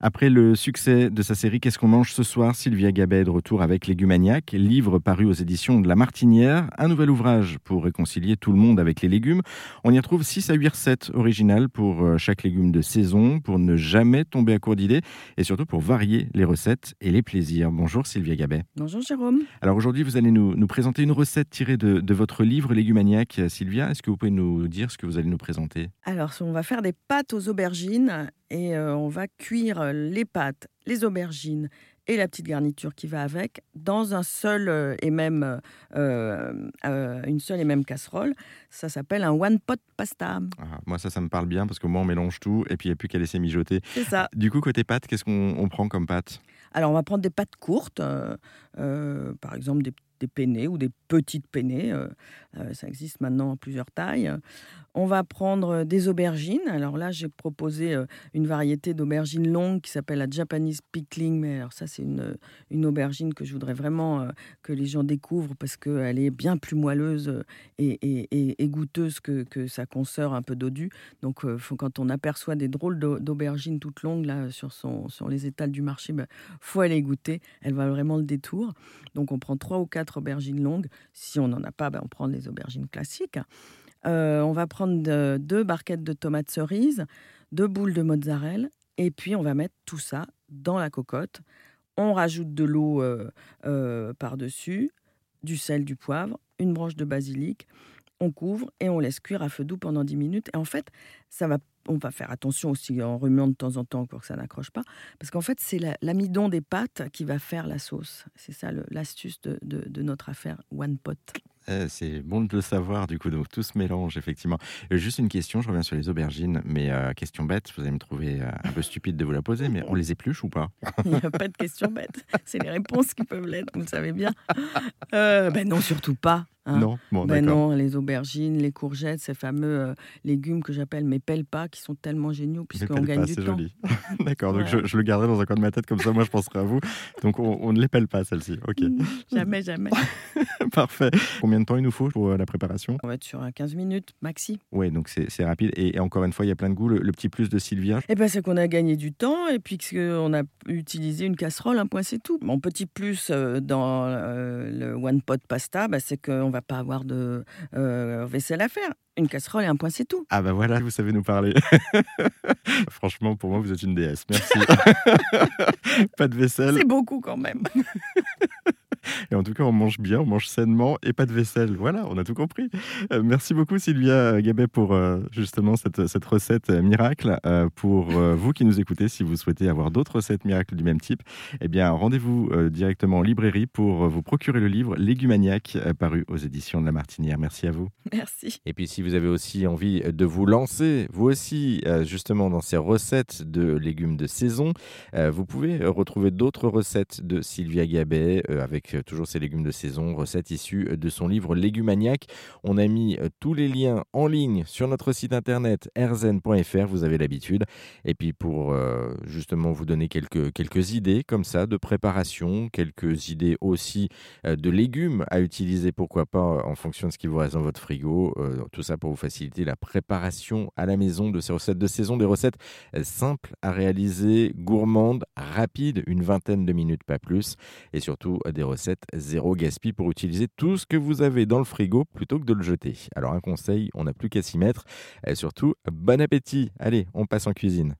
Après le succès de sa série Qu'est-ce qu'on mange ce soir Sylvia Gabet est de retour avec Légumaniac, livre paru aux éditions de La Martinière, un nouvel ouvrage pour réconcilier tout le monde avec les légumes. On y retrouve 6 à 8 recettes originales pour euh, chaque légume de saison, pour ne jamais tomber à court d'idées et surtout pour varier les recettes et les plaisirs. Bonjour Sylvia Gabet. Bonjour Jérôme. Alors aujourd'hui, vous allez nous, nous, présenter une recette tirée de, de votre livre Légumaniac. Sylvia, est-ce que vous pouvez nous dire ce que vous allez nous présenter? Alors, on va faire des pâtes aux aubergines et euh, on va cuire euh, les pâtes, les aubergines et la petite garniture qui va avec dans un seul euh, et même une seule et même casserole. Ça s'appelle un one pot pasta. Ah, moi ça ça me parle bien parce que moi on mélange tout et puis il n'y a plus qu'à laisser mijoter. C'est ça. Du coup côté pâtes, qu'est-ce qu'on prend comme pâtes? Alors on va prendre des pâtes courtes, par exemple des des penne ou des petites penne. ça existe maintenant en plusieurs tailles. On va prendre des aubergines. Alors là, j'ai proposé une variété d'aubergines longues qui s'appelle la Japanese pickling. Mais alors ça, c'est une, une aubergine que je voudrais vraiment que les gens découvrent parce qu'elle est bien plus moelleuse et, et, et, goûteuse que, que, sa consoeur un peu dodue. Donc quand on aperçoit des drôles d'aubergines toutes longues là, sur, son, sur les étals du marché, il ben, faut aller goûter. Elle va vraiment le détour. Donc on prend trois ou quatre aubergines longues. Si on n'en a pas, ben, on prend les aubergines classiques. Euh, on va prendre deux barquettes de tomates cerises, deux boules de mozzarella, et puis on va mettre tout ça dans la cocotte. On rajoute de l'eau euh, euh, par-dessus, du sel, du poivre, une branche de basilic. On couvre et on laisse cuire à feu doux pendant 10 minutes. Et en fait, ça va on va faire attention aussi en remuant de temps en temps pour que ça n'accroche pas, parce qu'en fait, c'est l'amidon des pâtes qui va faire la sauce. C'est ça l'astuce de, de, notre affaire One Pot. Eh, c'est bon de le savoir, du coup, donc tout se mélange, effectivement. Euh, juste une question, je reviens sur les aubergines, mais euh, question bête, vous allez me trouver euh, un peu stupide de vous la poser, mais on les épluche ou pas? Il n'y a pas de question bête, c'est les réponses qui peuvent l'être, vous le savez bien. ben non, surtout pas. Hein? Non, bon, ben non, les aubergines, les courgettes, ces fameux légumes que j'appelle mes pelle pas, qui sont tellement géniaux puisqu'on gagne du temps. joli. D'accord, donc je, le garderai dans un coin de ma tête comme ça, moi je penserai à vous. Donc on, ne les pèle pas celle-ci, ok. jamais, jamais. Parfait. Combien de temps il nous faut pour euh, la préparation? On va être sur 15 minutes maxi. Oui, donc c'est rapide. Et, encore une fois, il y a plein de goûts. Le, petit plus de Sylvia? Eh ben, C'est qu'on a gagné du temps et puis qu'on a utilisé une casserole, un point c'est tout. Mon petit plus euh, dans euh, le One Pot Pasta, bah, c'est qu'on ne va pas avoir de vaisselle à faire une casserole et un point, c'est tout. Ah bah voilà, vous savez nous parler. Franchement, pour moi, vous êtes une déesse. Merci. pas de vaisselle. C'est beaucoup quand même. Et en tout cas, on mange bien, on mange sainement et pas de vaisselle. Voilà, on a tout compris. Euh, merci beaucoup Sylvia Gabet pour euh, justement cette, cette, recette miracle. Euh, pour vous qui nous écoutez, si vous souhaitez avoir d'autres recettes miracles du même type, eh bien rendez-vous directement en librairie pour vous procurer le livre Légumaniac paru aux éditions de La Martinière. Merci à vous. Merci. Et puis si vous avez aussi envie de vous lancer, vous aussi, justement dans ces recettes de légumes de saison, vous pouvez retrouver d'autres recettes de Sylvia Gabet avec toujours ces légumes de saison, recettes issues de son livre Légumaniac. On a mis euh, tous les liens en ligne sur notre site internet erzen.fr, vous avez l'habitude. Et puis pour euh, justement vous donner quelques, idées comme ça de préparation, quelques idées aussi euh, de légumes à utiliser, pourquoi pas en fonction de ce qui vous reste dans votre frigo. tout ça pour vous faciliter la préparation à la maison de ces recettes de saison, des recettes simples à réaliser, gourmandes, rapides, une vingtaine de minutes, pas plus. Et surtout des recettes zéro gaspille pour utiliser tout ce que vous avez dans le frigo plutôt que de le jeter. Alors un conseil, on n'a plus qu'à s'y mettre. Et surtout, bon appétit. Allez, on passe en cuisine.